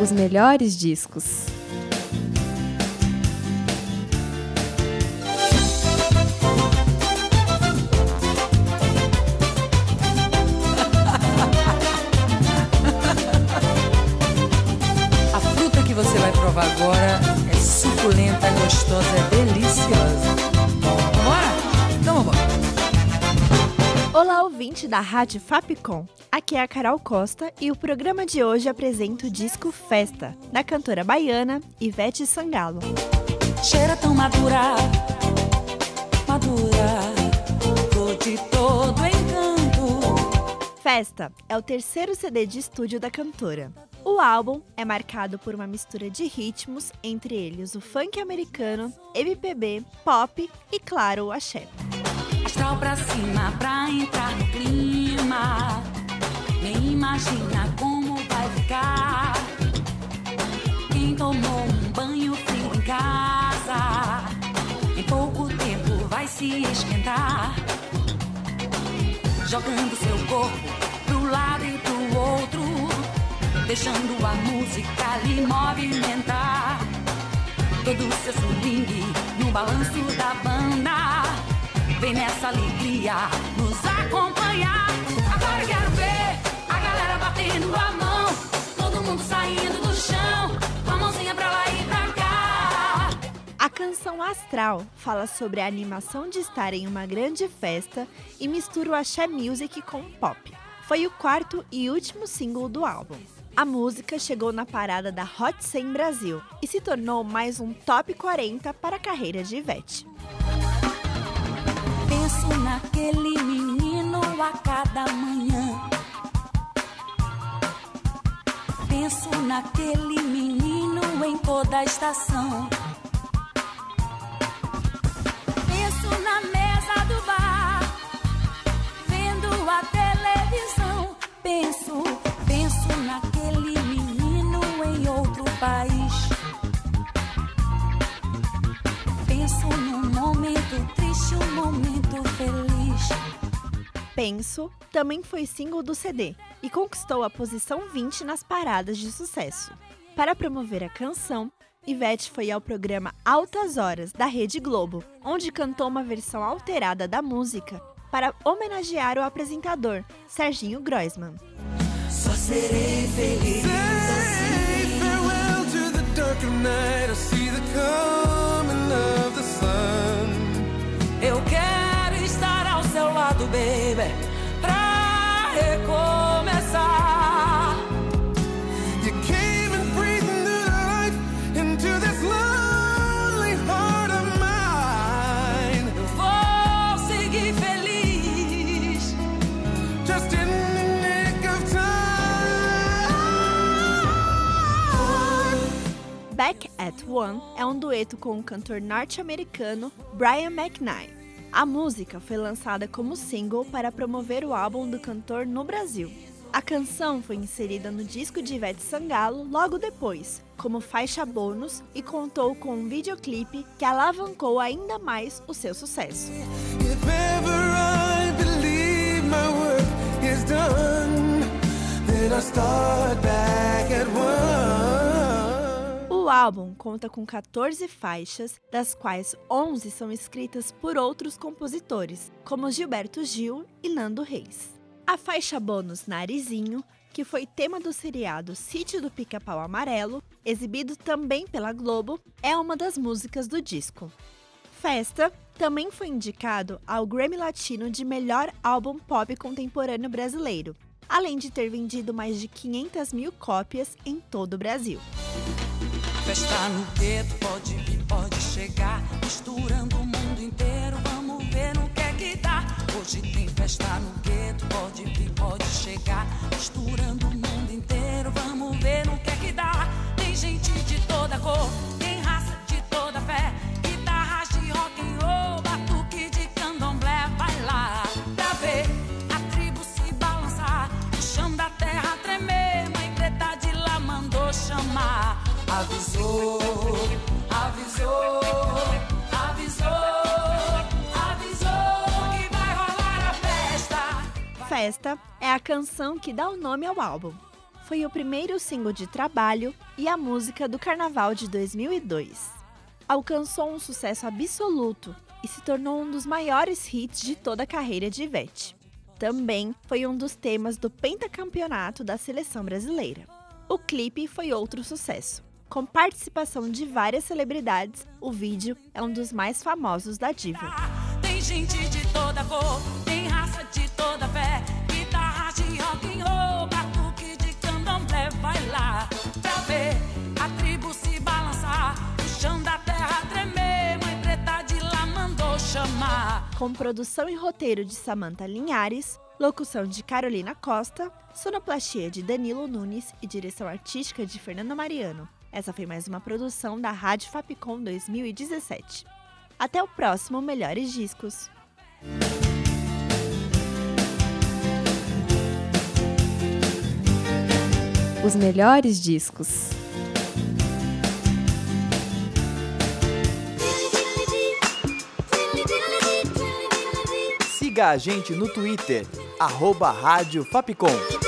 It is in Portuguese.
Os melhores discos. Olá, ouvinte da Rádio Fapcom. Aqui é a Carol Costa e o programa de hoje apresenta o disco Festa, da cantora baiana Ivete Sangalo. Cheira tão madura, madura, cor de todo encanto. Festa é o terceiro CD de estúdio da cantora. O álbum é marcado por uma mistura de ritmos, entre eles o funk americano, MPB, pop e, claro, o axé. Astral pra cima pra entrar no clima. Nem imagina como vai ficar. Quem tomou um banho frio em casa, em pouco tempo vai se esquentar. Jogando seu corpo pro lado e pro outro, deixando a música lhe movimentar. Todo seu swing no balanço da banda. Vem nessa alegria nos acompanhar. Agora quero ver a galera batendo a mão. Todo mundo saindo do chão. Com a mãozinha pra lá e pra cá. A canção Astral fala sobre a animação de estar em uma grande festa e mistura o axé music com o pop. Foi o quarto e último single do álbum. A música chegou na parada da Hot 100 Brasil e se tornou mais um top 40 para a carreira de Ivete. Penso naquele menino a cada manhã. Penso naquele menino em toda a estação. Penso na mesa do bar, vendo a televisão. Penso, penso naquele menino em outro país. Penso num um momento feliz. Penso também foi single do CD e conquistou a posição 20 nas paradas de sucesso. Para promover a canção, Ivete foi ao programa Altas Horas da Rede Globo, onde cantou uma versão alterada da música para homenagear o apresentador, Serginho Groisman. Só serei feliz assim. Back at One é um dueto com o cantor norte-americano Brian McKnight. A música foi lançada como single para promover o álbum do cantor no Brasil. A canção foi inserida no disco de Ivete Sangalo logo depois, como faixa bônus e contou com um videoclipe que alavancou ainda mais o seu sucesso. Start back at one. O álbum conta com 14 faixas, das quais 11 são escritas por outros compositores, como Gilberto Gil e Nando Reis. A faixa bônus Narizinho, que foi tema do seriado Sítio do Pica-Pau Amarelo, exibido também pela Globo, é uma das músicas do disco. Festa também foi indicado ao Grammy Latino de melhor álbum pop contemporâneo brasileiro, além de ter vendido mais de 500 mil cópias em todo o Brasil festa no gueto, pode vir, pode chegar. Misturando o mundo inteiro, vamos ver no que é que dá. Hoje tem festa no gueto, pode vir, pode chegar. Misturando o mundo inteiro, vamos ver no que é que dá. Tem gente de toda cor. Avisou, avisou, avisou, avisou que vai rolar a festa. Festa é a canção que dá o nome ao álbum. Foi o primeiro single de trabalho e a música do carnaval de 2002. Alcançou um sucesso absoluto e se tornou um dos maiores hits de toda a carreira de Ivete. Também foi um dos temas do pentacampeonato da seleção brasileira. O clipe foi outro sucesso. Com participação de várias celebridades, o vídeo é um dos mais famosos da diva. Tem gente de toda cor, tem raça de toda fé. Guitarra de rock and roll, batuque de candomblé. Vai lá pra ver a tribo se balançar. O chão da terra tremer. Mãe preta de lá mandou chamar. Com produção e roteiro de Samantha Linhares, locução de Carolina Costa, sonoplastia de Danilo Nunes e direção artística de Fernanda Mariano. Essa foi mais uma produção da Rádio Fapcom 2017. Até o próximo Melhores Discos. Os melhores discos. Siga a gente no Twitter, arroba Rádio Fapcom.